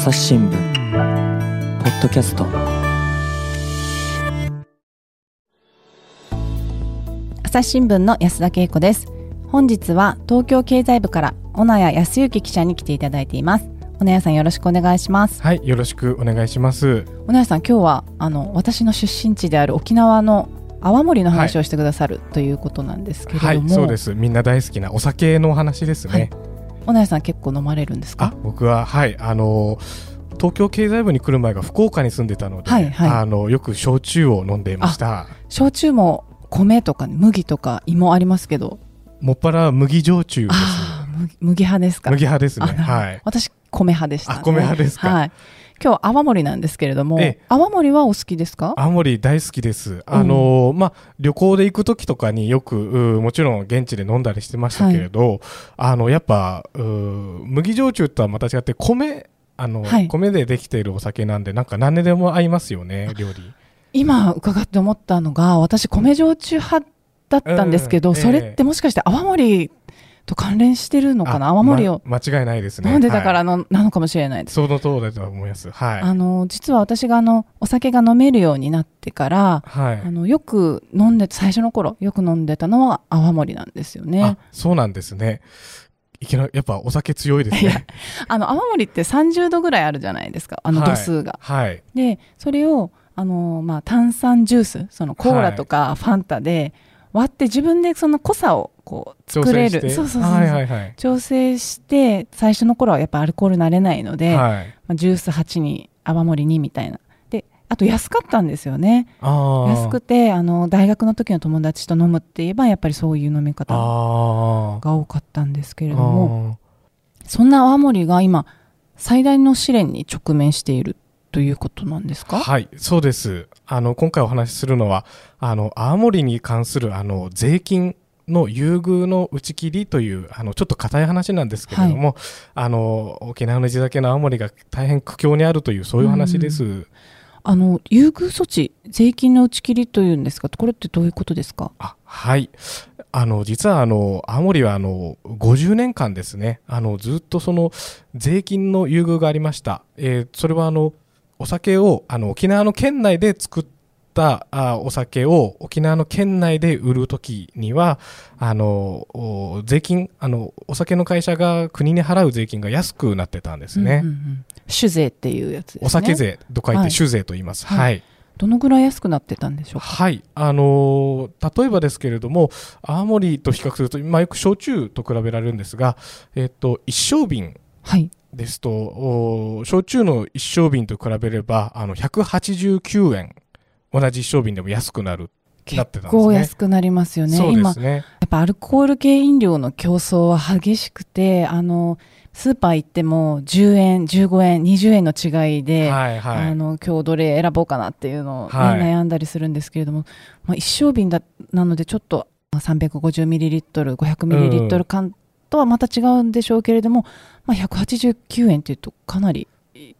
朝日新聞ポッドキャスト朝日新聞の安田恵子です本日は東京経済部から小名谷康之記者に来ていただいています小名谷さんよろしくお願いしますはい、よろしくお願いします。小名谷さん今日はあの私の出身地である沖縄の泡盛の話をしてくださる、ということなんですけれども、はい、そうです。みんな大好きなお酒のお話ですね。小名谷さん結構飲まれるんですあか、僕ははい、あの東京経済部に来る前が福岡に住んでたので、はいはいあのよく焼酎を飲んでいました。焼酎も米とか麦とか芋ありますけど？もっぱら麦焼酎です。麦麦派ですか？麦派ですね。はい。私米派でした、ね、あ米派ですかはい今日泡盛なんですけれども、ええ。泡盛はお好きですか？青森大好きです。あのまあ旅行で行く時とかによくうもちろん現地で飲んだりしてましたけれど、あのやっぱう麦焼酎とはまた違って米あの、はい。米でできているお酒なんでなんか何にでも合いますよね料理。今伺って思ったのが私米焼酎派だったんですけど、うんそれってもしかして泡盛と関連してるのかな？あ泡盛をま間違いないですね。飲んでたからはいの、なのかもしれないです。その通りだと思います。はい。あの実は私があのお酒が飲めるようになってから、はいあ。のよく飲んで最初の頃よく飲んでたのは泡盛なんですよねあ。そうなんですね。いきなりやっぱお酒強いですね。あの泡盛って30度ぐらいあるじゃないですかあの度数が。はい。でそれをあの、まあ、炭酸ジュースそのコーラとかファンタで割って自分でその濃さをこう作れる。調整して最初の頃はやっぱアルコール慣れないので、はい。まあ、ジュース8に泡盛2みたいな。であと安かったんですよね。安くてあの大学の時の友達と飲むって言えばやっぱりそういう飲み方。が多かったんですけれあども。そんな泡盛が今最大の試練に直面しているということなんですか？はい、そうです。あの、今回お話しするのは、あの、青森に関する、あの、税金の優遇の打ち切りという、あの、ちょっと硬い話なんですけれども、あの、沖縄の地酒の青森が大変苦境にあるという、そういう話です。あの優遇措置税金の打ち切りというんですか？これってどういうことですか？あはい。あの、実は、あの、青森は、あの、50年間ですね、あの、ずっとその、税金の優遇がありました。えーそれは、あの、お酒を、あの、沖縄の県内で作ったあお酒を沖縄の県内で売るときには、あの、お税金、あの、お酒の会社が国に払う税金が安くなってたんですね。うんうんうん。酒税っていうやつですね。お酒税と書いはい。て酒税と言います。はい。はい。どのぐらい安くなってたんでしょうか？はい、あのー例えばですけれども、青森と比較すると、まあ、よく焼酎と比べられるんですが、えっと、一升瓶はい。ですと、お焼酎の一升瓶と比べれば、あの、189円、同じ一升瓶でも安くなる、なってたんですね。結構安くなりますよねそうで今。やっぱアルコール系飲料の競争は激しくてあのスーパー行っても10円15円20円の違いで、はいはい。あの今日どれ選ぼうかなっていうのを、ねはい悩んだりするんですけれども、まあ、一升瓶だなのでちょっと 350ml500ml 缶とはまた違うんでしょうけれども、まあ、189円っていうとかなり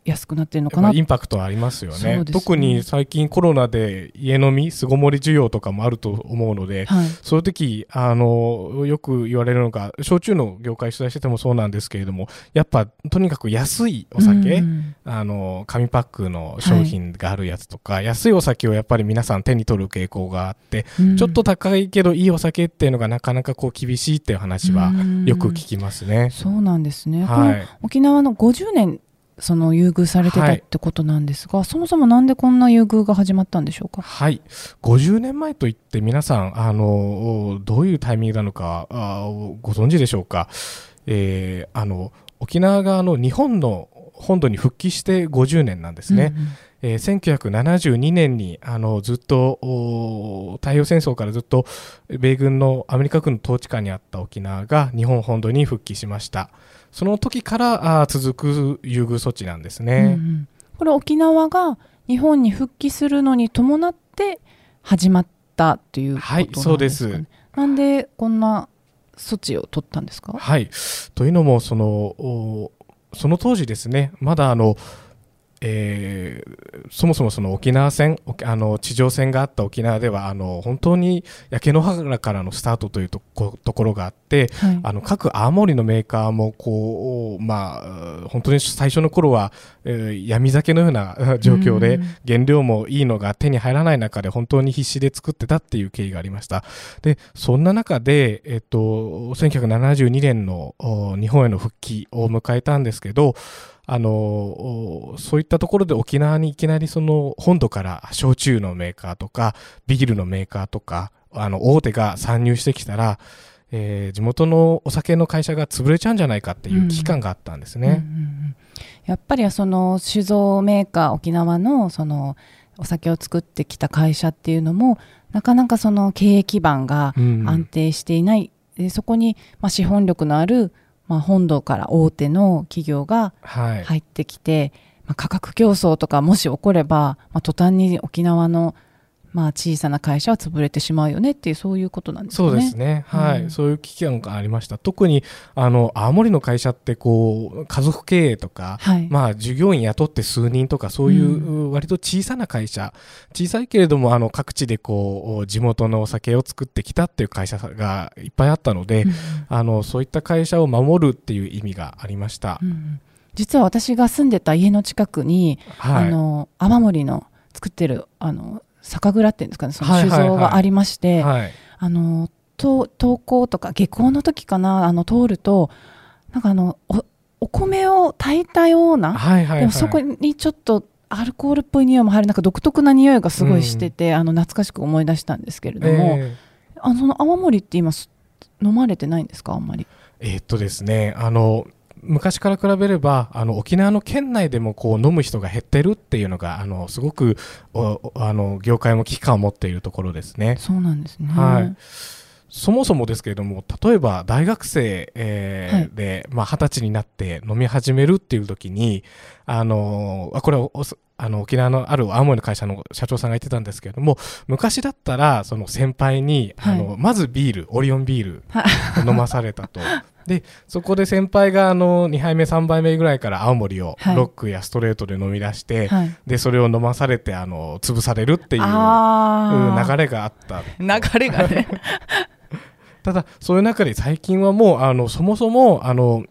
安くなってるのかな？まあインパクトありますよね。ね。特に最近コロナで家飲み巣ごもり需要とかもあると思うので、はい。そういう時あのよく言われるのが焼酎の業界取材しててもそうなんですけれどもやっぱとにかく安いお酒、うん。あの紙パックの商品があるやつとか、安いお酒をやっぱり皆さん手に取る傾向があって、うん。ちょっと高いけどいいお酒っていうのがなかなかこう厳しいっていう話はうん。よく聞きますね。そうなんですね、はい、沖縄の50年その優遇されてたはいってことなんですが、そもそもなんでこんな優遇が始まったんでしょうか？はい。50年前といって皆さん、あの、どういうタイミングなのか、あご存知でしょうか？えーあの、沖縄があの日本の本土に復帰して50年なんですね。うんうんえー1972年にあのずっとお太平洋戦争からずっと米軍のアメリカ軍の統治下にあった沖縄が日本本土に復帰しましたその時からあー続く優遇措置なんですうんね、うん。これ沖縄が日本に復帰するのに伴って始まったということなんですか、ね、はいそうです。なんでこんな措置を取ったんですか？はい。というのもそのおその当時ですねまだあのえーそもそもその沖縄戦おあの地上戦があった沖縄ではあの本当に焼け野原からのスタートというとこところがあってはいあの各青森のメーカーもこう、まあ、本当に最初の頃は、えー闇酒のようなえー 状況でうん原料もいいのが手に入らない中で本当に必死で作ってたっていう経緯がありました。でそんな中で、えっと、1972年のお日本への復帰を迎えたんですけどあのおそういったところで沖縄にいきなりその本土から焼酎のメーカーとかビールのメーカーとかあの大手が参入してきたら、えー地元のお酒の会社が潰れちゃうんじゃないかっていう危機感があったんですね。うんうんうん。やっぱりその酒造メーカー沖縄のそのお酒を作ってきた会社っていうのもなかなかその経営基盤がうん。安定していない、でそこにまあ資本力のあるまあ本土から大手の企業がはい、入ってきて、まあ、価格競争とかもし起これば、まあ、途端に沖縄のまあ小さな会社は潰れてしまうよねっていうそういうことなんですかね。そうですね、はい、うん。そういう危機感がありました。特にあの青森の会社ってこう家族経営とか、はい、まあ、従業員雇って数人とかそういう割と小さな会社、小さいけれどもあの各地でこう地元のお酒を作ってきたっていう会社がいっぱいあったので、うんあのそういった会社を守るっていう意味がありました。う。ん。実は私が住んでた家の近くに、はい、あの雨漏りの作ってるあの酒蔵っていうんですかねその酒造がありまして、はい、あのと登校とか下校の時かなあの通るとなんかあのおお米を炊いたような、でもそこにちょっとアルコールっぽい匂いも入るなんか独特な匂いがすごいしてて、あの懐かしく思い出したんですけれども、えあのその泡盛って今す飲まれてないんですかあんまり？ーえーっとですねあの昔から比べればあの沖縄の県内でもこう飲む人が減ってるっていうのがあのすごくあの業界も危機感を持っているところですね。そうなんですね。はいそもそもですけれども例えば大学生、えーはいでまあ、20歳になって飲み始めるっていう時にあのあこれはおあの沖縄のある青森の会社の社長さんが言ってたんですけれども昔だったらその先輩に、あのはいまずビールオリオンビール飲まされたと。でそこで先輩があの2杯目3杯目ぐらいから青森をはい。ロックやストレートで飲み出して、はい、でそれを飲まされてあの潰されるっていうあー。流れがあった。流れがね。ただそういう中で最近はもうあのそもそもあの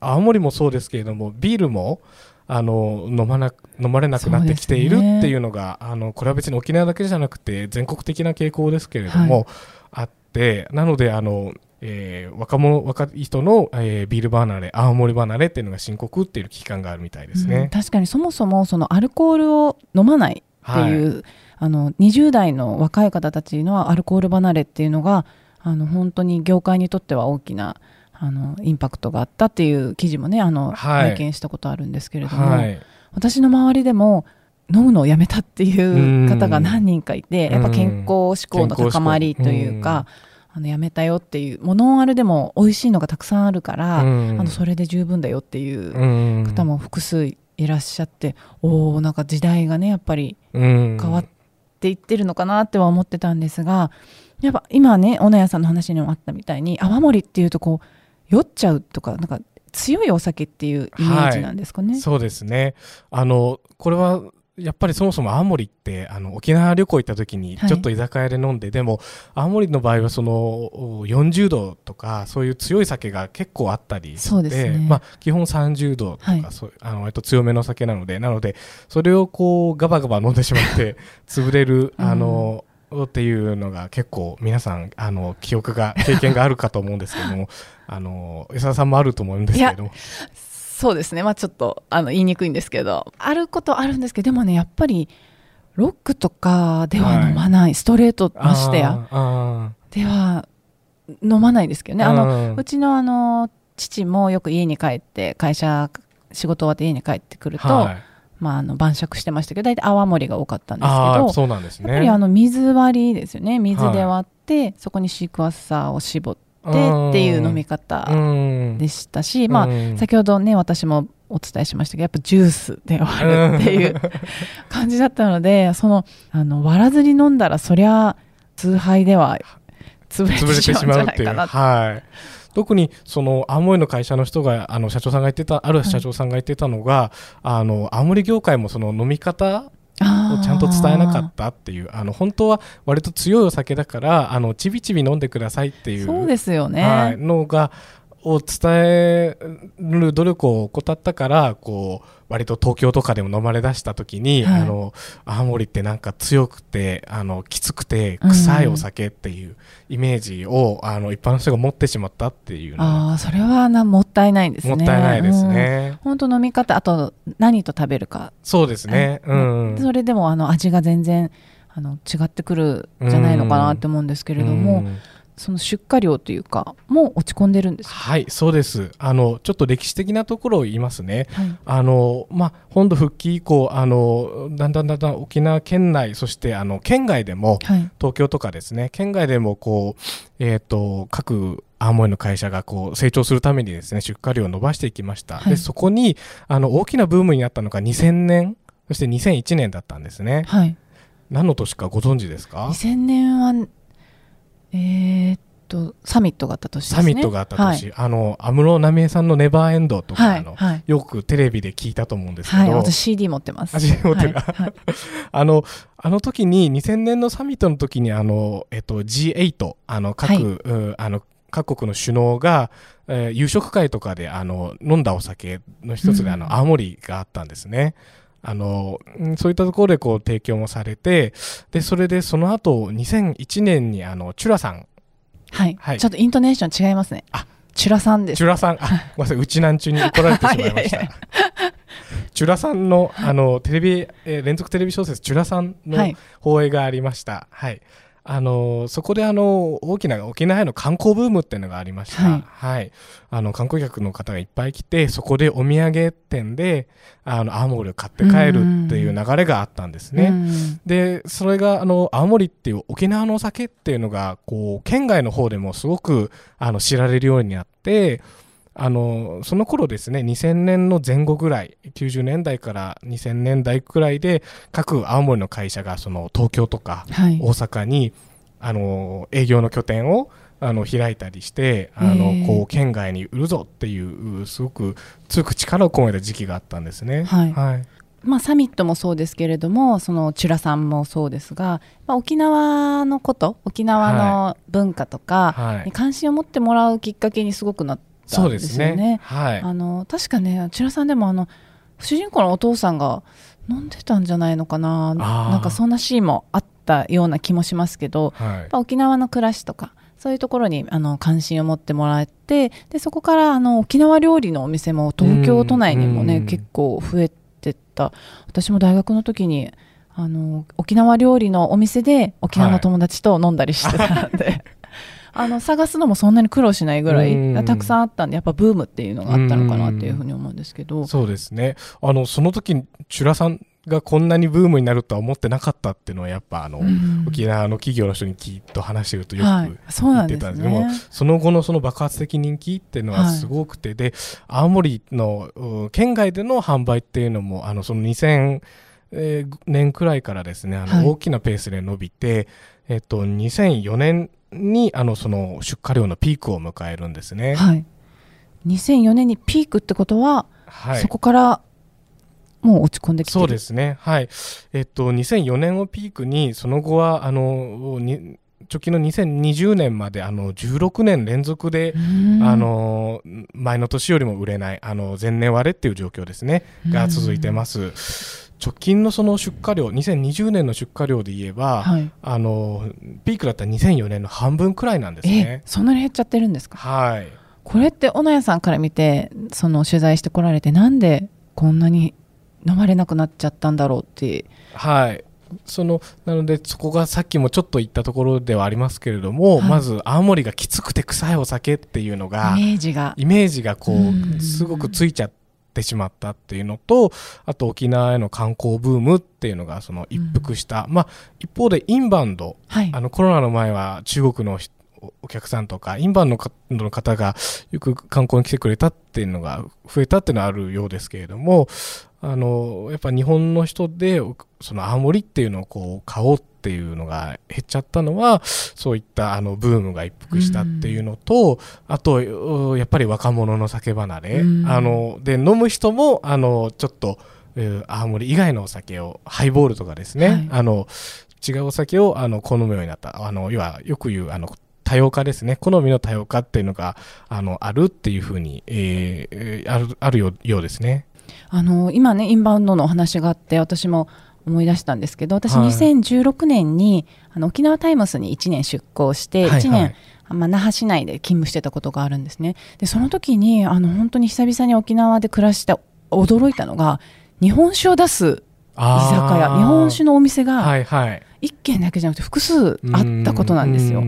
青森もそうですけれどもビールもあの飲まな飲まれなくなってきているっていうのが、あのこれは別に沖縄だけじゃなくて全国的な傾向ですけれども、はい。あってなのであの、えー若者若い人の、えービール離れ青森離れっていうのが深刻っていう危機感があるみたいですうんね。確かにそもそもそのアルコールを飲まないっていう、あの20代の若い方たちのアルコール離れっていうのがあの本当に業界にとっては大きなあのインパクトがあったっていう記事もねあの、はい。拝見したことあるんですけれども、はい。私の周りでも飲むのをやめたっていう方が何人かいて、うんやっぱ健康志向の高まりというか、あのやめたよっていうもうノンアルでも美味しいのがたくさんあるから、うんあのそれで十分だよっていううん方も複数いらっしゃって、おおなんか時代がねやっぱり変変わっていってるのかなっては思ってたんですがやっぱ今ね小野屋さんの話にもあったみたいに泡盛っていうとこう酔っちゃうとかなんか強いお酒っていうイメージなんですかね。そうですね。あの、これは、やっぱりそもそも青森ってあの沖縄旅行行った時にはい。ちょっと居酒屋で飲んで、でも青森の場合はそのお40度とかそういう強い酒が結構あったりしてそうですね。まあ、基本30度とか、はい。そうあの割と強めの酒なのでなのでそれをこうガバガバ飲んでしまって 潰れるうん。あの、っていうのが結構皆さんあの記憶が経験があるかと思うんですけどもあの江澤さんもあると思うんですけれどもそうですね、まあ、ちょっとあの言いにくいんですけど。あることあるんですけどでもねやっぱりロックとかでは飲まない、ストレートましてや。あでは飲まないですけどーね。あのうちのあの父もよく家に帰って会社仕事終わって家に帰ってくると、はい。まあ、あの晩酌してましたけど大体泡盛が多かったんですけあどーそうなんですね。やっぱりあの水割りですよね。水で割って、そこにシークワーサーを絞ってっていう飲み方うん。でしたし、まあうん。先ほどね私もお伝えしましたけどやっぱジュースで割るっていう 感じだったのでそのあの割らずに飲んだらそりゃ崇拝では潰れててしまうんじしまうって。いうゃないかなはい。特にその青森の会社の人があの社長さんが言ってたある社長さんが言ってたのが、あの青森業界もその飲み方をちゃんと伝えなかったっていうあの本当は割と強いお酒だからあのちびちび飲んでくださいっていうそうですよね、はい、のがを伝える努力を怠ったからこう割と東京とかでも飲まれ出した時に、はい、あの青森ってなんか強くてあのきつくて臭いお酒っていうイメージを、うん、あの一般の人が持ってしまったっていうあそれはなもったいないですね。もったいないですね。本当、飲み方あと何と食べるか。そうですね、うん、それでもあの味が全然あの違ってくるじゃないのかなって思うんですけれども、うんその出荷量というかもう落ち込んでるんですはいそうです。あのちょっと歴史的なところを言いますね、はい、あのまあ、本土復帰以降あのだんだんだんだん沖縄県内そしてあの県外でも、はい、東京とかですね県外でもこう、えーと、各青森の会社がこう成長するためにですね出荷量を伸ばしていきました、はい、でそこにあの大きなブームになったのが2000年そして2001年だったんですね、はい、何の年かご存知ですか？2000年はえー、っとサミットがあった年、ね、サミットがあった年、はい、あの安室奈美恵さんの「ネバーエンド」とか、はい、あの、はい、よくテレビで聞いたと思うんですけど、はい、私 CD 持ってます。CD 持ってる、あのあの時に2000年のサミットの時にあの、えっと、G8 あの各、あの各国の首脳が、えー、夕食会とかであの飲んだお酒の一つで、うん、あの青森があったんですね。あの、そういったところでこう提供もされて、で、それでその後、2001年にあの、チュラさん。はい。はい、ちょっとイントネーション違いますね。あ、チュラさんです。チュラさん、あ、ごめんなさい、うちなんちゅうに怒られてしまいました。チュラさんの、あの、テレビ、えー、連続テレビ小説、チュラさんの放映がありました。はい、はいあのそこであの大きな沖縄への観光ブームっていうのがありました、はい、はい、あの観光客の方がいっぱい来てそこでお土産店であの青森を買って帰るっていう流れがあったんですね。でそれがあの青森っていう沖縄のお酒っていうのがこう県外の方でもすごくあの知られるようになってあのその頃ですね2000年の前後ぐらい90年代から2000年代くらいで各青森の会社がその東京とか大阪に、はい、あの営業の拠点をあの開いたりしてあのこう県外に売るぞっていうすごく強く力を込めた時期があったんですね。はい、はい。まあ、サミットもそうですけれどもそのチュラさんもそうですが、まあ、沖縄のこと沖縄の文化とかに関心を持ってもらうきっかけにすごくなってったんですよね。ねはい、あの確かね千らさんでもあの主人公のお父さんが飲んでたんじゃないのかな。なんかそんなシーンもあったような気もしますけど、はい、沖縄の暮らしとかそういうところにあの関心を持ってもらってでそこからあの沖縄料理のお店も東京都内にもね結構増えてった。私も大学の時にあの沖縄料理のお店で沖縄の友達と飲んだりしてたんで、はいあの探すのもそんなに苦労しないぐらいたくさんあったんでやっぱブームっていうのがあったのかなっていうふうに思うんですけど。そうですね。あのその時チュラさんがこんなにブームになるとは思ってなかったっていうのはやっぱあの、沖縄の企業の人にきっと話してるとよく言ってたんですけども、はい、その後のその爆発的人気っていうのはすごくて、はい、で青森の県外での販売っていうのもあのその2000年くらいからですねあの大きなペースで伸びて、はい、えっと、2004年にあのその出荷量のピークを迎えるんですね。はい、2004年にピークってことは、はい、そこからもう落ち込んできてそうですね。はい。えっと、2004年をピークに、その後は、あの、に直近の2020年まであの16年連続であの前の年よりも売れないあの前年割れっていう状況ですねが続いてます。直近のその出荷量2020年の出荷量で言えば、はい、あのピークだった2004年の半分くらいなんですね。そんなに減っちゃってるんですか？はい。これって小野谷さんから見てその取材してこられてなんでこんなに飲まれなくなっちゃったんだろうって。はい。そのなのでそこがさっきもちょっと言ったところではありますけれども、はい、まず青森がきつくて臭いお酒っていうのがイメージが。イメージがこうすごくついちゃってってしまったっていうのとあと沖縄への観光ブームっていうのがその一服した、うん、まあ一方でインバウンド、はい、あのコロナの前は中国のお客さんとかインバウンドの方がよく観光に来てくれたっていうのが増えたっていうのはあるようですけれどもあのやっぱ日本の人でその青森っていうのをこう買おうっっていうのが減っちゃったのはそういったあのブームが一服したっていうのと、あとやっぱり若者の酒離れ、あので飲む人もあのちょっと青森以外のお酒をハイボールとかですね、はい、あの違うお酒をあの好むようになった。あの要はよく言うあの多様化ですね。好みの多様化っていうのがあのあるっていうふうに、えー、あるあるようですね。あの今ねインバウンドのお話があって私も思い出したんですけど私2016年に、はい、あの沖縄タイムスに1年出向して1年、はい。はいまあ、那覇市内で勤務してたことがあるんですね。でその時にあの本当に久々に沖縄で暮らして驚いたのが日本酒を出す居酒屋日本酒のお店が1軒だけじゃなくて複数あったことなんですよ。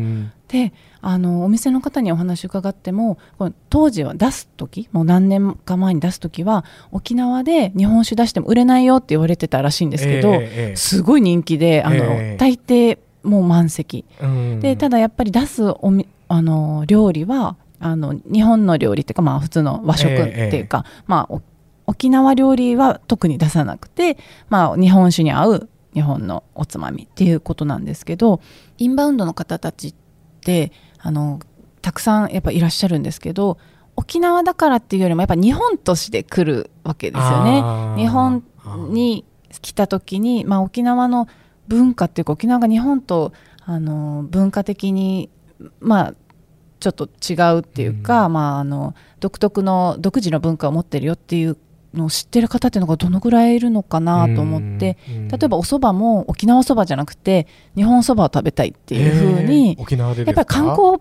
であのお店の方にお話伺っても当時は出す時もう何年か前に出す時は沖縄で日本酒出しても売れないよって言われてたらしいんですけど、えー、すごい人気であの、えー、大抵もう満席。でただやっぱり出すおみあの料理はあの日本の料理っていうか、まあ、普通の和食っていうか、えー、まあ、沖縄料理は特に出さなくて、まあ、日本酒に合う日本のおつまみっていうことなんですけどインバウンドの方たちってあのたくさんやっぱいらっしゃるんですけど沖縄だからっていうよりもやっぱ日本として来るわけですよね。日本に来た時に、まあ、沖縄の文化っていうか沖縄が日本とあの文化的にまあちょっと違うっていうか、うん、まあ、あの独特の独自の文化を持ってるよっていうのを知ってる方っていうのがどのぐらいいるのかなと思って、例えばお蕎麦も沖縄そばじゃなくて日本そばを食べたいっていうふうに、やっぱり観光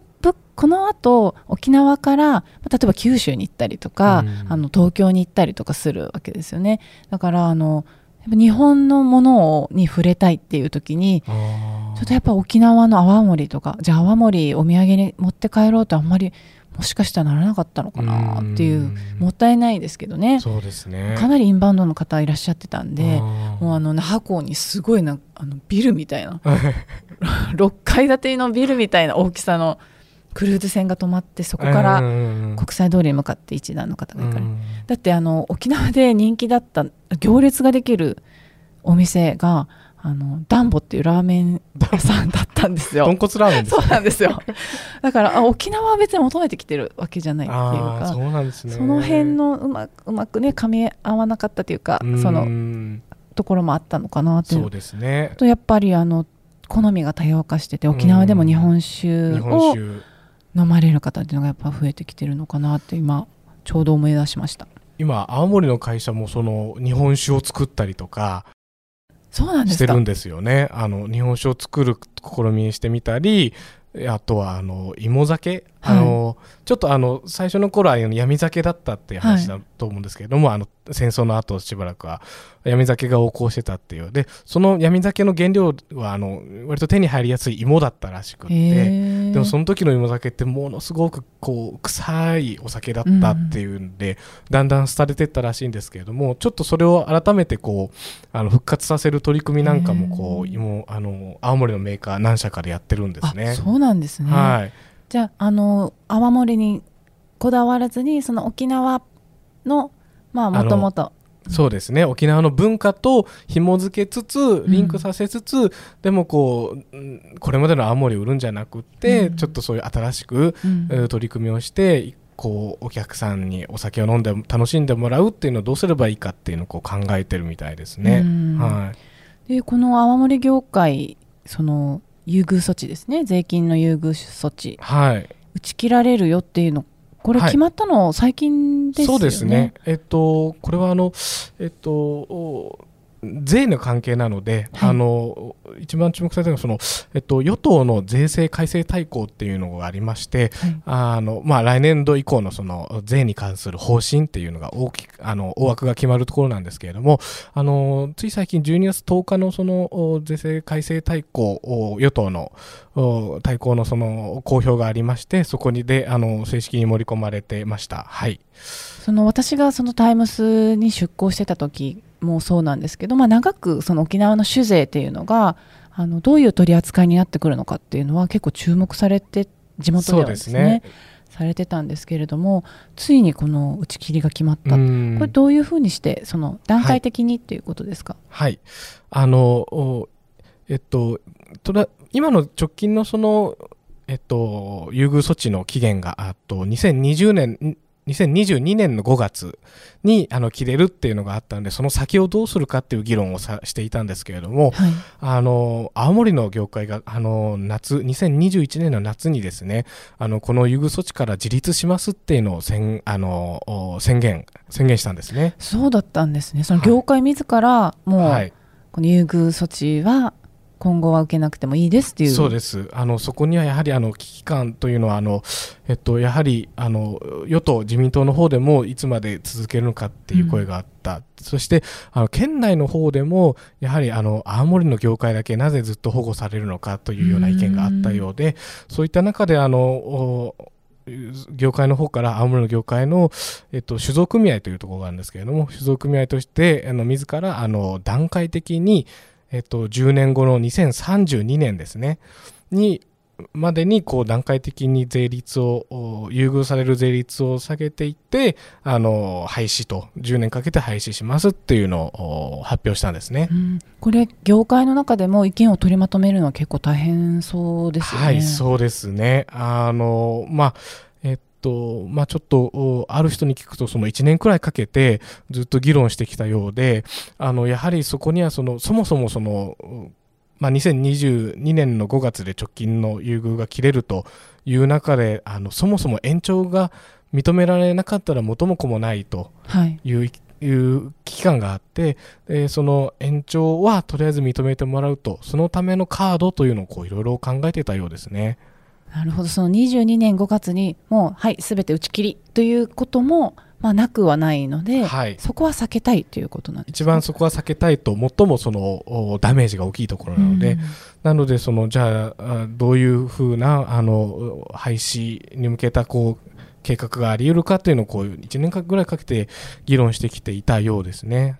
この後沖縄から例えば九州に行ったりとか、あの東京に行ったりとかするわけですよね。だからあの日本のものをに触れたいっていう時にちょっとやっぱ沖縄の泡盛とかじゃあ泡盛お土産に持って帰ろうとあんまりもしかしたらならなかったのかなっていうもったいないですけどね。そうですね。かなりインバウンドの方いらっしゃってたんでもうあの那覇港にすごいなあのビルみたいな 6階建てのビルみたいな大きさのクルーズ船が止まってそこから国際通りに向かって一団の方が行かれる。だってあの沖縄で人気だった行列ができるお店があのダンボっていうラーメン屋さんだったんですよ。豚骨ラーメンそうなんですよ。だからあ沖縄は別に求めてきてるわけじゃないっていうか、そうなんですね。その辺のうまうまくね噛み合わなかったというか、そのところもあったのかなという。そうですね。とやっぱりあの好みが多様化してて沖縄でも日本酒を飲まれる方っていうのがやっぱ増えてきてるのかなって今ちょうど思い出しました。今青森の会社もその日本酒を作ったりとかしてるんですよね。あの日本酒を作る試みにしてみたりあとはあの芋酒、はい、あのちょっとあの最初の頃は闇酒だったっていう話だと思うんですけれども、はい、あの戦争の後しばらくは闇酒が横行してたっていう。でその闇酒の原料はあの割と手に入りやすい芋だったらしくって。でもその時の芋酒ってものすごくこう臭いお酒だったっていうんで、うん、だんだん廃れてったらしいんですけれどもちょっとそれを改めてこうあの復活させる取り組みなんかもこう芋あの青森のメーカー何社かでやってるんですね。そうなんですね、はい、じゃああの泡盛にこだわらずにその沖縄のまあもともとそうですね。沖縄の文化と紐付けつつリンクさせつつ、うん、でもこうこれまでの青森を売るんじゃなくて、うん、ちょっとそういう新しく、うん、取り組みをしてこうお客さんにお酒を飲んで楽しんでもらうっていうのをどうすればいいかっていうのをこう考えてるみたいですね。はい、でこの泡盛業界その優遇措置ですね。税金の優遇措置、はい、打ち切られるよっていうの。これ決まったの最近ですよね、はい、そうですね。えっとこれはあのえっと税の関係なので、はい、あの一番注目されたのはその、えっと、与党の税制改正大綱っていうのがありまして、はい、あのまあ、来年度以降のその税に関する方針っていうのが大きあの大枠が決まるところなんですけれどもあのつい最近12月10日のその税制改正大綱与党の大綱のその公表がありましてそこにであの正式に盛り込まれてました。はい。その私がそのタイムスに出向してた時もそうなんですけど、まあ、長くその沖縄の酒税っていうのがあのどういう取り扱いになってくるのかっていうのは結構注目されて地元ではですね、ね、されてたんですけれどもついにこの打ち切りが決まった。これどういうふうにしてその段階的にっていうことですか、はい、はい、あのえっと、とら今の直近のその、えっと、優遇措置の期限が、あと、2020年、2022年の5月にあの切れるっていうのがあったんでその先をどうするかっていう議論をさしていたんですけれども、はい。あの青森の業界があの夏2021年の夏にですねあのこの優遇措置から自立しますっていうのを宣あのお宣言宣言したんですね。そうだったんですね。その業界自らもう、はい。この優遇措置は今後は受けなくてもいいですっていう。そうです。あのそこにはやはりあの危機感というのはあの、えっと、やはりあの与党、自民党の方でもいつまで続けるのかっていう声があった、そしてあの県内の方でもやはりあの青森の業界だけなぜずっと保護されるのかというような意見があったようでそういった中であの業界の方から青森の業界の、えっと、酒造組合というところがあるんですけれども酒造組合としてあの自らあの段階的に、えっと、10年後の2032年ですねにまでにこう段階的に税率をお優遇される税率を下げていってあの廃止と10年かけて廃止しますっていうのをお発表したんですねう。んこれ業界の中でも意見を取りまとめるのは結構大変そうですよね。はい、そうですね。あの、まあ、と、まあちょっと、おある人に聞くと、その1年くらいかけてずっと議論してきたようで、あの、やはりそこにはその、そもそもその、うまあ、2022年の5月で直近の優遇が切れるという中で、あの、そもそも延長が認められなかったら元も子もないとはいいういう危機感があって、でその延長はとりあえず認めてもらうと、そのためのカードというのをこういろいろ考えてたようですね。なるほどその22年5月にもうはいすべて打ち切りということも、まあ、なくはないので、はい。そこは避けたいということなんです一番そこは避けたいと、最もそのおダメージが大きいところなので、うんなので、そのじゃああ、どういうふうなあの廃止に向けたこう計画があり得るかというのをこう1年間ぐらいかけて議論してきていたようですね。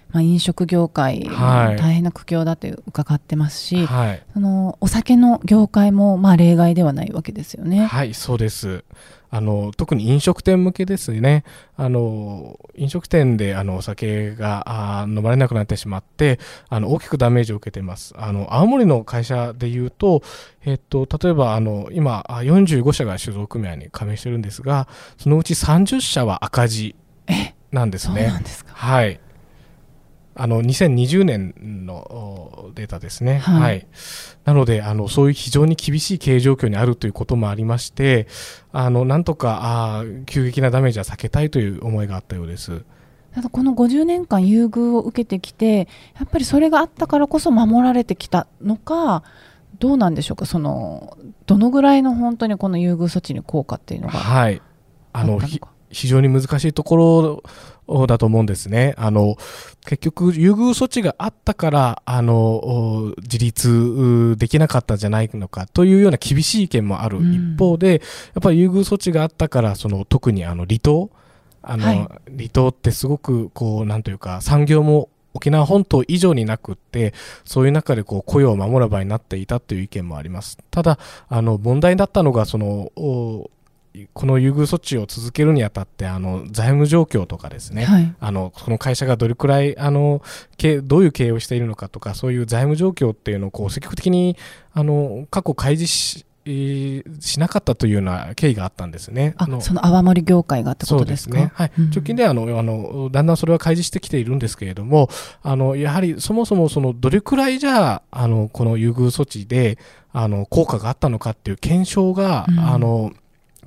まあ、飲食業界、はい大変な苦境だと伺ってますし、はい。そのお酒の業界もまあ例外ではないわけですよね。はい、そうです。あの、特に飲食店向けですね。あの、飲食店であのお酒が飲まれなくなってしまって、あの、大きくダメージを受けています。あの、青森の会社で言うと、えっと、例えば、あの、今、あ45社が酒造組合に加盟してるんですが、そのうち30社は赤字なんですそうね。なんですか。はい。あの、2020年のおデータですね。はいはい。なので、あの、そういう非常に厳しい経営状況にあるということもありまして、あの、なんとか、あー急激なダメージは避けたいという思いがあったようです。ただこの50年間優遇を受けてきてやっぱりそれがあったからこそ守られてきたのかどうなんでしょうか？そのどのぐらいの本当にこの優遇措置に効果っていうのがあはい。あの、非常に難しいところだと思うんですね。あの、結局、優遇措置があったから、あの、お自立できなかったんじゃないのかというような厳しい意見もあるうん一方で、やっぱり優遇措置があったから、その、特にあの、離島、あの、はい離島ってすごく、こう、なんというか、産業も沖縄本島以上になくって、そういう中でこう雇用を守る場になっていたという意見もあります。ただ、あの、問題だったのが、その、おこの優遇措置を続けるにあたって、あの、財務状況とかですね、はいあの、この会社がどれくらい、あの、経どういう経営をしているのかとか、そういう財務状況っていうのを、こう、積極的に、あの、過去開示し、えーしなかったというような経緯があったんですね。あのその泡盛業界がってことですね。はい。うん直近ではあの、あの、だんだんそれは開示してきているんですけれども、あの、やはりそもそもその、どれくらいじゃあ、あの、この優遇措置で、あの、効果があったのかっていう検証が、うんあの、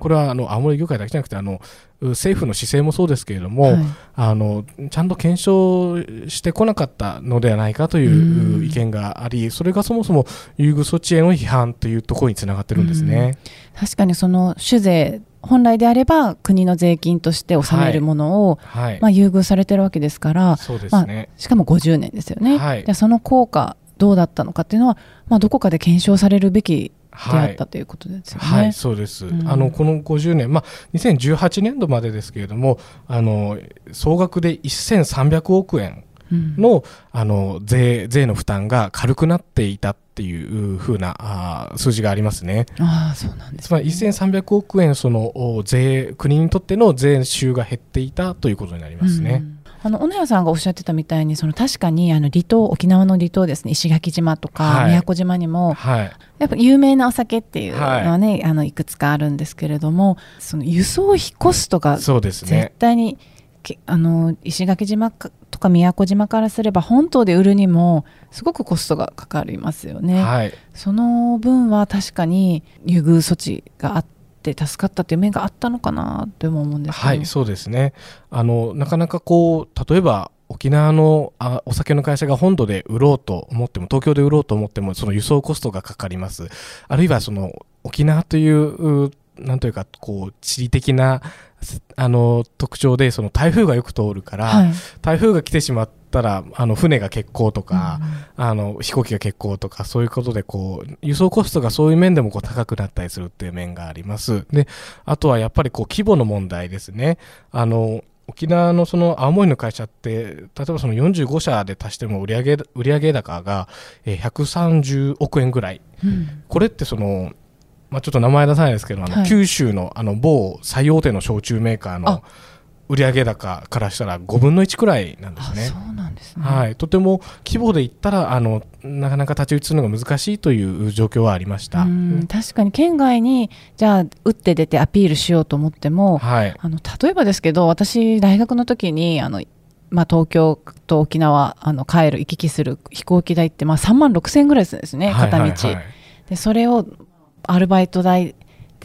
これはあの青森業界だけじゃなくてあの政府の姿勢もそうですけれども、はい、あのちゃんと検証してこなかったのではないかという意見があり、それがそもそも優遇措置への批判というところにつながってるんですね。確かにその酒税本来であれば国の税金として納めるものを、はい。はい、まあ、優遇されてるわけですからそうですね、まあ、しかも50年ですよね、はい、でその効果どうだったのかっていうのは、まあ、どこかで検証されるべきであったということですよね。はい、そうです。うん、あのこの50年、まあ2018年度までですけれども、あの総額で1300億円のうん、あの税税の負担が軽くなっていたっていうふうなあ数字がありますね。あそうなんです、ね、つまり1300億円その税国にとっての税収が減っていたということになりますね。うんあの小野谷さんがおっしゃってたみたいにその確かにあの離島沖縄の離島ですね。石垣島とか宮古島にも、はい、やっぱ有名なお酒っていうのはね、はい、あのいくつかあるんですけれどもその輸送費コストが絶対に、ね、あの石垣島とか宮古島からすれば本島で売るにもすごくコストがかかりますよね。はい、その分は確かに優遇措置があってって助かったという面があったのかなって思うんですはいそうですね。あのなかなかこう例えば沖縄のあお酒の会社が本土で売ろうと思っても東京で売ろうと思ってもその輸送コストがかかります。あるいはその沖縄というなんというかこう地理的なあの特徴でその台風がよく通るから、はい、台風が来てしまったらあの船が欠航とか、うん、あの飛行機が欠航とかそういうことでこう輸送コストがそういう面でもこう高くなったりするっていう面があります。であとはやっぱりこう規模の問題ですね。あの沖縄のその青森の会社って例えばその45社で足しても売上売上高が130億円ぐらい、うん、これってそのまあ、ちょっと名前出さないですけどあの、はい、九州のあの某最大手の焼酎メーカーの売上高からしたら5分の1くらいなんですね。そうなんですね。はい、とても規模で言ったらあのなかなか太刀打ちするのが難しいという状況はありました。確かに県外にじゃあ打って出てアピールしようと思っても、はい、あの例えばですけど私大学の時にあのまあ、東京と沖縄あの帰る行き来する飛行機代って、まあ、3万6000円ぐらいするんですね片道、でそれをアルバイト代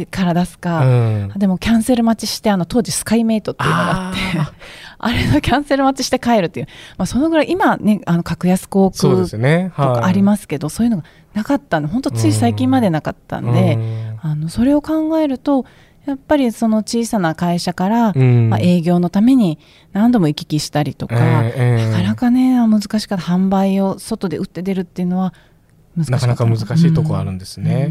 から出すか、うん、でもキャンセル待ちしてあの当時スカイメイトっていうのがあって あれのキャンセル待ちして帰るっていう、まあ、そのぐらい今ねあの格安航空とかありますけどそう、ねはい、いうのがなかったんで本当つい最近までなかったんで、うん、あのそれを考えるとやっぱりその小さな会社から、うん、まあ、営業のために何度も行き来したりとか、えー、なかなかね難しかった。販売を外で売って出るっていうのはなかなか難しいところあるんですね。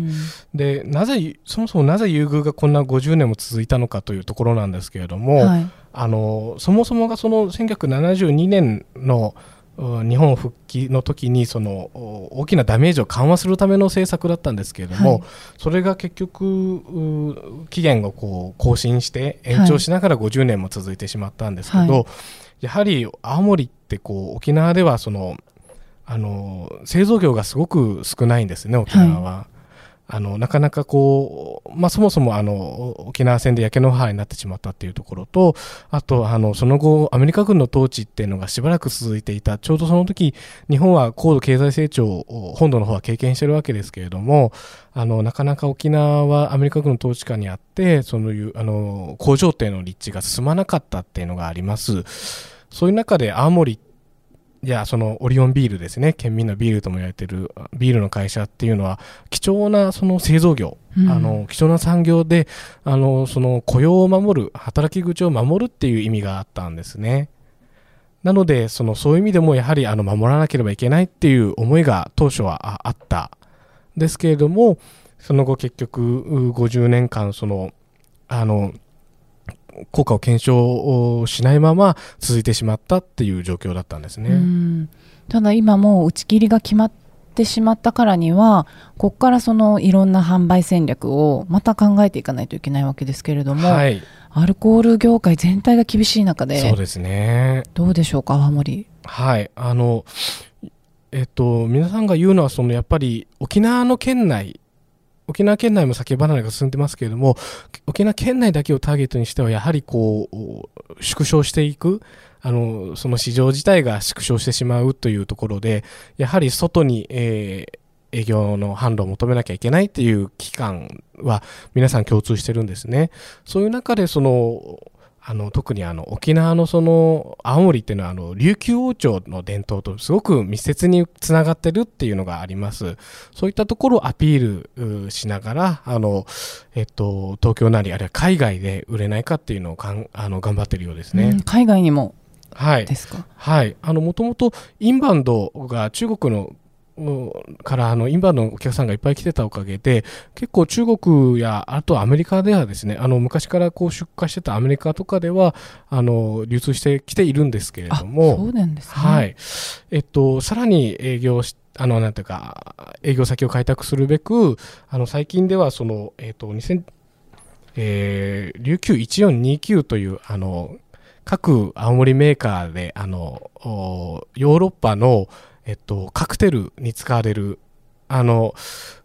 うん、でなぜそもそもなぜ優遇がこんな50年も続いたのかというところなんですけれども、はい、あのそもそもがその1972年の日本復帰の時にその大きなダメージを緩和するための政策だったんですけれども、はい、それが結局期限をこう更新して延長しながら50年も続いてしまったんですけど、はい、やはり青森ってこう沖縄ではそのあの製造業がすごく少ないんですね沖縄は。はい、あのなかなかこう、まあ、そもそもあの沖縄戦で焼け野原になってしまったっていうところとあとあのその後アメリカ軍の統治っていうのがしばらく続いていたちょうどその時日本は高度経済成長を本土の方は経験してるわけですけれどもあのなかなか沖縄はアメリカ軍の統治下にあってそのいうあの工場艇の立地が進まなかったっていうのがあります。そういう中で青森っていや、そのオリオンビールですね、県民のビールとも言われているビールの会社っていうのは、貴重なその製造業、うん、あの貴重な産業であのその雇用を守る、働き口を守るっていう意味があったんですね。なので、そのそういう意味でもやはりあの守らなければいけないっていう思いが当初はあった。ですけれども、その後結局50年間そのあの効果を検証しないまま続いてしまったっていう状況だったんですね。ただ今もう打ち切りが決まってしまったからにはここからそのいろんな販売戦略をまた考えていかないといけないわけですけれども、はい、アルコール業界全体が厳しい中でそうですねどうでしょうか青森。はいあのえっと、皆さんが言うのはそのやっぱり沖縄の県内沖縄県内も酒離れが進んでますけれども、沖縄県内だけをターゲットにしては、やはりこう、縮小していく、あの、その市場自体が縮小してしまうというところで、やはり外に、えー営業の販路を求めなきゃいけないっていう期間は皆さん共通してるんですね。そういう中でそのあの特にあの沖縄のその青森っていうのはあの琉球王朝の伝統とすごく密接につながってるっていうのがあります。そういったところをアピールしながらあの、えっと、東京なりあるいは海外で売れないかっていうのをかんあの頑張ってるようですね、うん海外にもはい。ですか、はい。あのもともとインバウンドが中国のうんからあのインバウンドのお客さんがいっぱい来てたおかげで結構中国やあとアメリカではですねあの昔からこう出荷してたアメリカとかではあの流通してきているんですけれあどもそうなんですね、はい。えっと、さらに営業しあのなんていうか営業先を開拓するべくあの最近ではその、えっと2000えー琉球1429というあの各青森メーカーであのおヨーロッパの、えっと、カクテルに使われるあの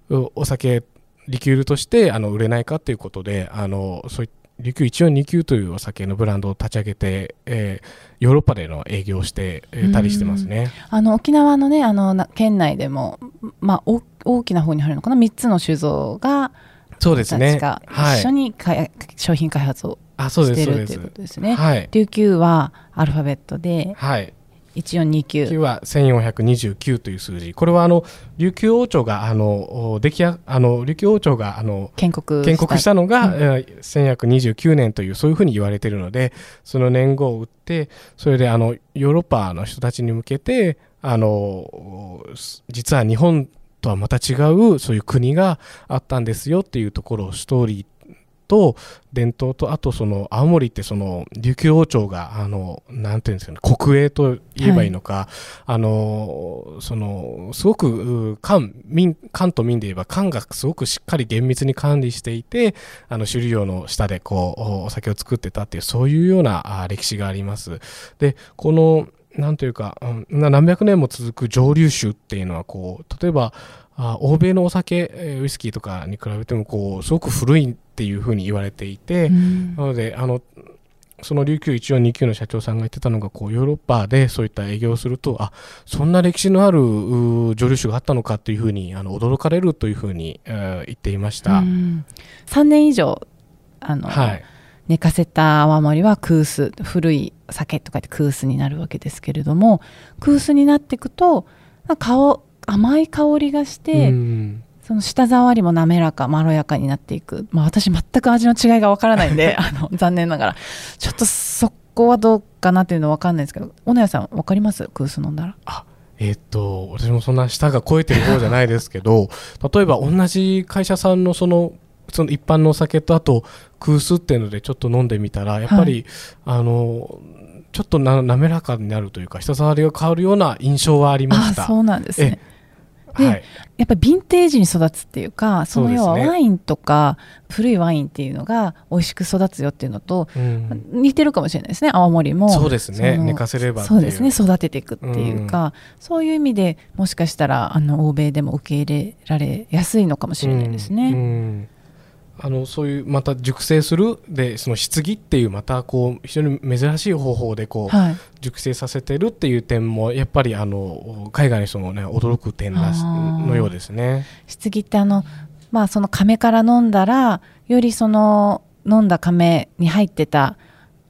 うお酒リキュールとしてあの売れないかということであのそうい琉球1429というお酒のブランドを立ち上げて、えーヨーロッパでの営業をしてえーたりしてますね。あの沖縄のねあのな県内でも、まあ、お大きな方に入るのかな？3つの酒造がそうですね。一緒にかい商品開発をしてるっていうこ。とですね。はい。琉球はアルファベットではい。1429 9は1429という数字。これはあの琉球王朝があのお出来やあの琉球王朝があの建国した。のが、うん。えー1129年というそういうふうに言われているのでその年号を打ってそれであのヨーロッパの人たちに向けてあの実は日本とはまた違うそういう国があったんですよっていうところをストーリーと伝統とあとその青森ってその琉球王朝があのなんていうんですかね国営と言えばいいのか、あのそのすごくう官民官と民で言えば官がすごくしっかり厳密に管理していてあの首里城の下でこうおお酒を作ってたっていうそういうようなあ歴史があります。でこのなんというか、うんな何百年も続く蒸留酒っていうのはこう例えばあ欧米のお酒えーウイスキーとかに比べてもこうすごく古いっていうふうに言われていて、うん。なのであのその琉球1429の社長さんが言ってたのがこうヨーロッパでそういった営業をするとあそんな歴史のあるう蒸留酒があったのかというふうにあの驚かれるというふうに、えー言っていました。うん。3年以上あの、はい、寝かせた泡盛はクース古い酒とかってクースになるわけですけれどもクースになっていくとなんか香甘い香りがして、うんその舌触りも滑らかまろやかになっていく、まあ、私全く味の違いがわからないんで あの残念ながら。ちょっとそこはどうかなっていうのは分かんないですけど小野谷さん分かります？クース飲んだら。えーっと私もそんな舌が超えてる方じゃないですけど 例えば同じ会社さんのそのその一般のお酒とあとクースっていうのでちょっと飲んでみたらやっぱり、あのちょっとな滑らかになるというか舌触りが変わるような印象はありました。あそうなんですねではい、やっぱりヴィンテージに育つっていうかその要はワインとか古いワインっていうのが美味しく育つよっていうのとうん。似てるかもしれないですね。青森も。そうですね。寝かせればそうですね。育てていくっていうか、そういう意味でもしかしたらあの欧米でも受け入れられやすいのかもしれないですね。うん。うんあのそういうまた熟成するでその棺っていうまたこう非常に珍しい方法でこうはい、熟成させてるっていう点もやっぱりあの海外の人もね驚く点だのようですね。棺ってあの、まあ、その亀から飲んだらよりその飲んだ亀に入ってた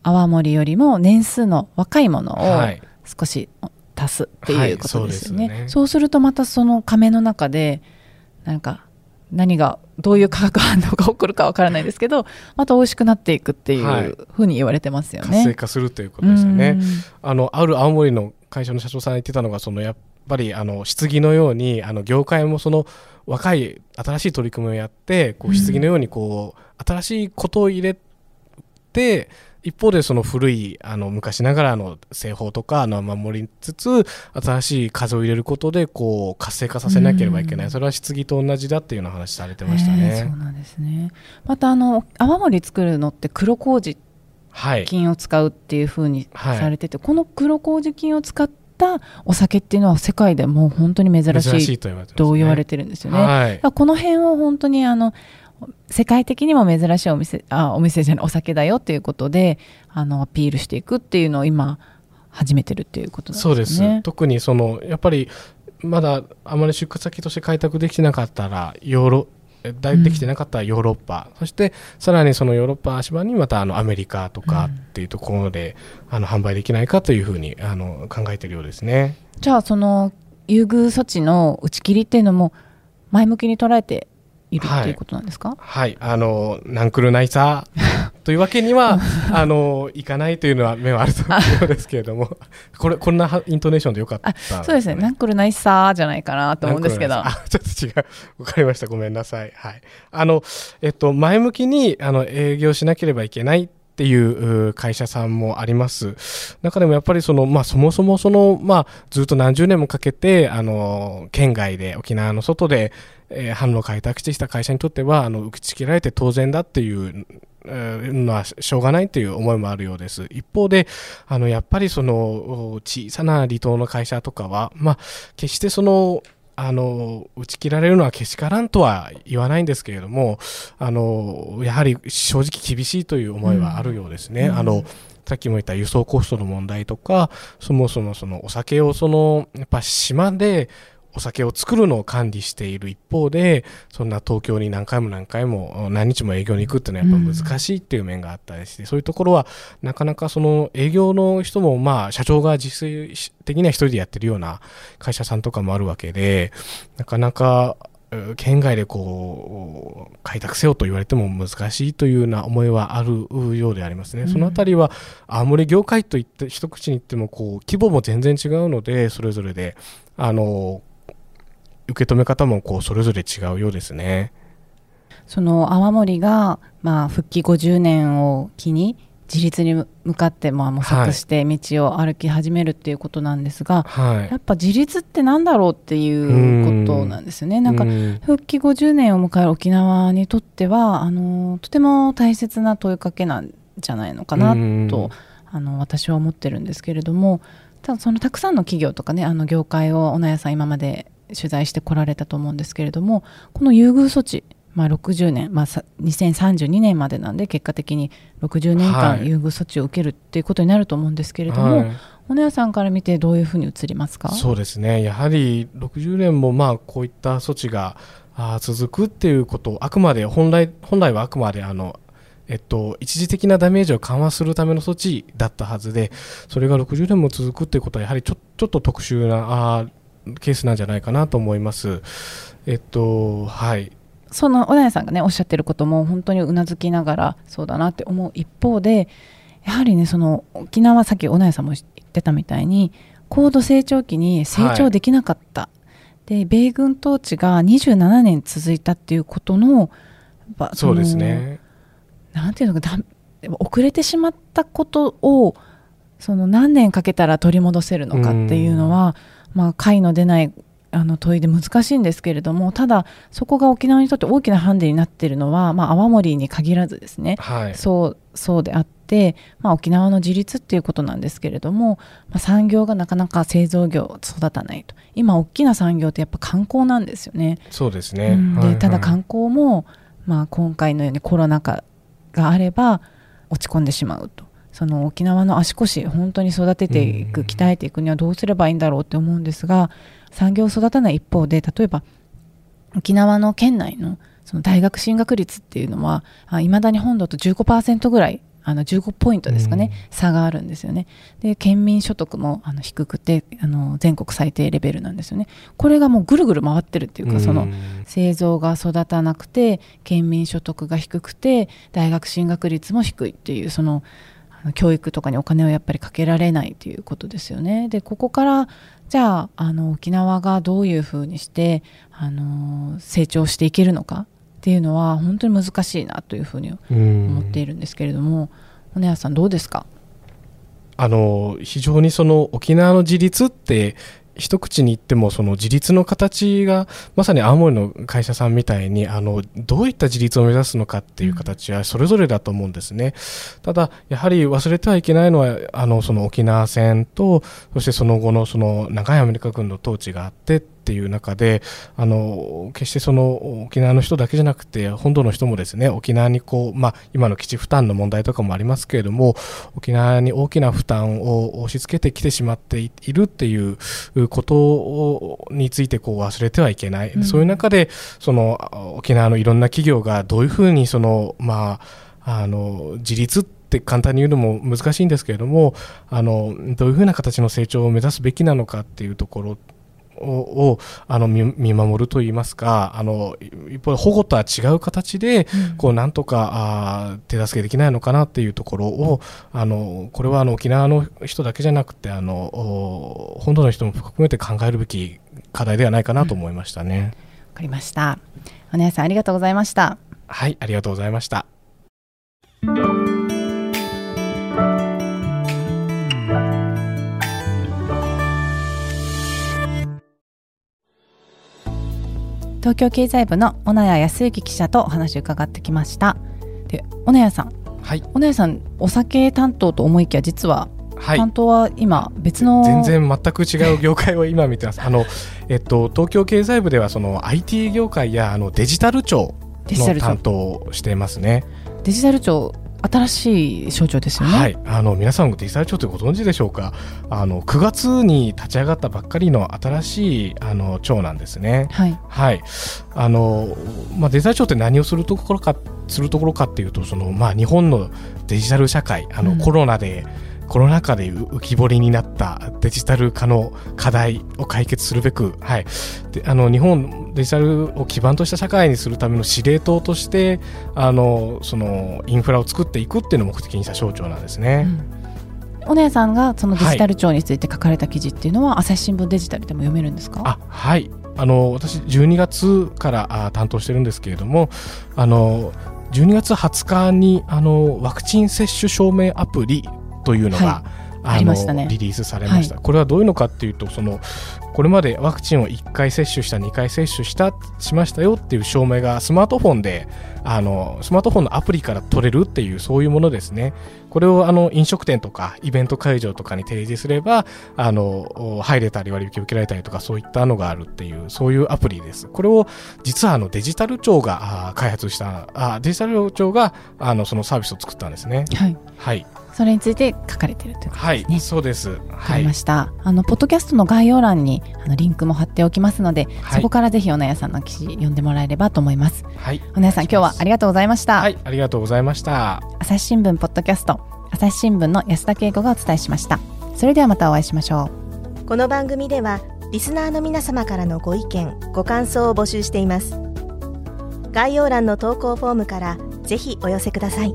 泡盛よりも年数の若いものをはい少し足すっていうことですよね。はいそうですねそうするとまたその亀の中でなんか何がどういう化学反応が起こるかわからないですけど また美味しくなっていくっていはいうふうに言われてますよ活性ね。化するということですよね。うんあのある青森の会社の社長さんが言ってたのがそのやっぱりあの棺のようにあの業界もその若い新しい取り組みをやってこううん棺のようにこう新しいことを入れて一方でその古いあの昔ながらの製法とかあの守りつつ新しい風を入れることでこう活性化させなければいけない、うん。それは棺と同じだっていうような話されてましたへえね。そうなんですね。またあの泡盛作るのって黒麹はい、菌を使うっていうふうにはい。されてて、この黒麹菌を使ったお酒っていうのは世界でもう本当に珍しいと言われてるんですよね。はい。この辺を本当にあの世界的にも珍しいお店あお店じゃないお酒だよっていうことであのアピールしていくっていうのを今始めてるっていうことなんですね。そうです特にそのやっぱりまだあまり出荷先として開拓できてなかったらヨーロだできてなかったヨーロッパ、そしてさらにそのヨーロッパ足場にまたあのアメリカとかっていうところで、あの販売できないかというふうにあの考えているようですね。じゃあその優遇措置の打ち切りっていうのも前向きに捉えているっていうことなんですか、はい、あのナンクルナイサーというわけにはあのいかないというのは目はあると思うんですけれども。これこんなはイントネーションでよかった、あそうですね。ナンクルナイサーじゃないかなと思うんですけど。あ ちょっと違う。わかりました。ごめんなさい。はい。あのえっと前向きにあの営業しなければいけないっていう会社さんもあります。中でもやっぱりその、まあそもそもその、まあずっと何十年もかけて、あの、県外で沖縄の外で、えー、販路を開拓してきた会社にとっては、あの、打ち切られて当然だっていう、のはしょうがないという思いもあるようです。一方で、あの、やっぱりその、小さな離島の会社とかは、まあ、決してその、あの、打ち切られるのはけしからんとは言わないんですけれども、あの、やはり正直厳しいという思いはあるようですね。うん、あの、さっきも言った輸送コストの問題とか、そもそもそのお酒をその、やっぱ島で、お酒を作るのを管理している一方で、そんな東京に何回も何回も何日も営業に行くっていうのはやっぱ難しいっていう面があったりして、うん、そういうところはなかなかその営業の人もまあ社長が実質的には一人でやってるような会社さんとかもあるわけで、なかなか県外でこう開拓せよと言われても難しいというような思いはあるようでありますね。うん、そのあたりは青森業界といって一口に言ってもこう規模も全然違うのでそれぞれであの受け止め方もこうそれぞれ違うようですね。その泡盛が、まあ、復帰50年を機に自立に向かって、まあ、模索して道を歩き始めるっていうことなんですが、はい、やっぱ自立ってなんだろうっていうことなんですよね。ん。なんか復帰50年を迎える沖縄にとってはあのとても大切な問いかけなんじゃないのかなとあの私は思ってるんですけれどもただそのたくさんの企業とかねあの業界を小野屋さん今まで取材してこられたと思うんですけれどもこの優遇措置、まあ、60年、まあ、2032年までなんで結果的に60年間優遇措置を受けるっていうことになると思うんですけれども、はい、小野屋さんから見てどういうふうに映りますか？そうですね。やはり60年もまあこういった措置があ続くっていうことあくまで本来本来はあくまであのえっと、一時的なダメージを緩和するための措置だったはずでそれが60年も続くっていうことはやはりちょちょっと特殊なあケースなんじゃないかなと思います。えっと、はい。その小谷さんがねおっしゃってることも本当にうなずきながらそうだなって思う一方でやはりねその沖縄さっき小谷さんも言ってたみたいに高度成長期に成長できなかった、はい、で米軍統治が27年続いたっていうことのそうですねなんていうのか遅れてしまったことをその何年かけたら取り戻せるのかっていうのは、まあ、解の出ないあの問いで難しいんですけれどもただそこが沖縄にとって大きなハンデになっているのは、まあ、泡盛に限らずですね、はい、そうそうであって、まあ、沖縄の自立っていうことなんですけれども、まあ、産業がなかなか製造業を育たないと。今大きな産業ってやっぱ観光なんですよね。そうですね、うん。はいはい。でただ観光も、まあ、今回のようにコロナ禍があれば落ち込んでしまうと。その沖縄の足腰本当に育てていく、うん鍛えていくにはどうすればいいんだろうって思うんですが産業を育たない一方で例えば沖縄の県内のその大学進学率っていうのはいまだに本土と15%ぐらいあの15ポイントですかね、差があるんですよね。で県民所得もあの低くてあの全国最低レベルなんですよね。これがもうぐるぐる回ってるっていうか、その製造が育たなくて県民所得が低くて大学進学率も低いっていうそのあの教育とかにお金をやっぱりかけられないということですよね。でここからじゃああの沖縄がどういうふうにしてあの成長していけるのかっていうのは本当に難しいなというふうに思っているんですけれども骨谷さんどうですか？あの非常にその沖縄の自立って一口に言ってもその自立の形がまさに青森の会社さんみたいにあのどういった自立を目指すのかっていう形はそれぞれだと思うんですね。ただやはり忘れてはいけないのはあのその沖縄戦とそしてその後のその長いアメリカ軍の統治があってっっていう中であの決してその沖縄の人だけじゃなくて本土の人もですね沖縄にこう、まあ、今の基地負担の問題とかもありますけれども沖縄に大きな負担を押し付けてきてしまっているっていうことについてこう忘れてはいけない、うん、そういう中でその沖縄のいろんな企業がどういうふうにその、まあ、あの自立って簡単に言うのも難しいんですけれどもあのどういうふうな形の成長を目指すべきなのかっていうところをあの見守るといいますかあの一方で保護とは違う形で、うん、こうなんとかあ手助けできないのかなっていうところをあのこれはあの沖縄の人だけじゃなくてあの本土の人も含めて考えるべき課題ではないかなと思いましたね。わ、うん、かりました。お姉さんありがとうございました。はいありがとうございました。東京経済部の小名谷康之記者とお話を伺ってきました。で小名谷さん。はい。小名谷さんお酒担当と思いきや実は担当は今別の、全然全く違う業界を今見てます。あの、えっと、東京経済部ではその IT 業界やあのデジタル庁の担当をしていますね。デジタル庁新しい省庁ですよね。はい、あの皆さんデジタル庁ってご存知でしょうか？あの9月に立ち上がったばっかりの新しいあの庁なんですね。はい。はい。あのまあデジタル庁って何をするところかするところかっていうとそのまあ日本のデジタル社会あの、うん、コロナでコロナ禍で浮き彫りになったデジタル化の課題を解決するべく、はい、であの日本デジタルを基盤とした社会にするための司令塔としてあのそのインフラを作っていくっていうのを目的にした省庁なんですね。うん、お姉さんがそのデジタル庁について書かれた記事っていうのは、はい、朝日新聞デジタルでも読めるんですか？あはい。あの私12月からあ担当してるんですけれどもあの12月20日にあのワクチン接種証明アプリというのが、はい、あの、ね、リリースされました、はい、これはどういうのかっていうとそのこれまでワクチンを1回接種した2回接種したしましたよっていう証明がスマートフォンであのスマートフォンのアプリから取れるっていうそういうものですね。これをあの飲食店とかイベント会場とかに提示すればあの入れたり割引受けられたりとかそういったのがあるっていうそういうアプリです。これを実はあのデジタル庁が開発したあデジタル庁があのそのサービスを作ったんですね。はい、はいそれについて書かれているということですね。はい、そうです。わかりました。あのポッドキャストの概要欄にあのリンクも貼っておきますので、はい、そこからぜひおなやさんの記事読んでもらえればと思います。はい。おなやさん今日はありがとうございました。はい、ありがとうございました。朝日新聞ポッドキャスト、朝日新聞の安田恵子がお伝えしました。それではまたお会いしましょう。この番組ではリスナーの皆様からのご意見、ご感想を募集しています。概要欄の投稿フォームからぜひお寄せください。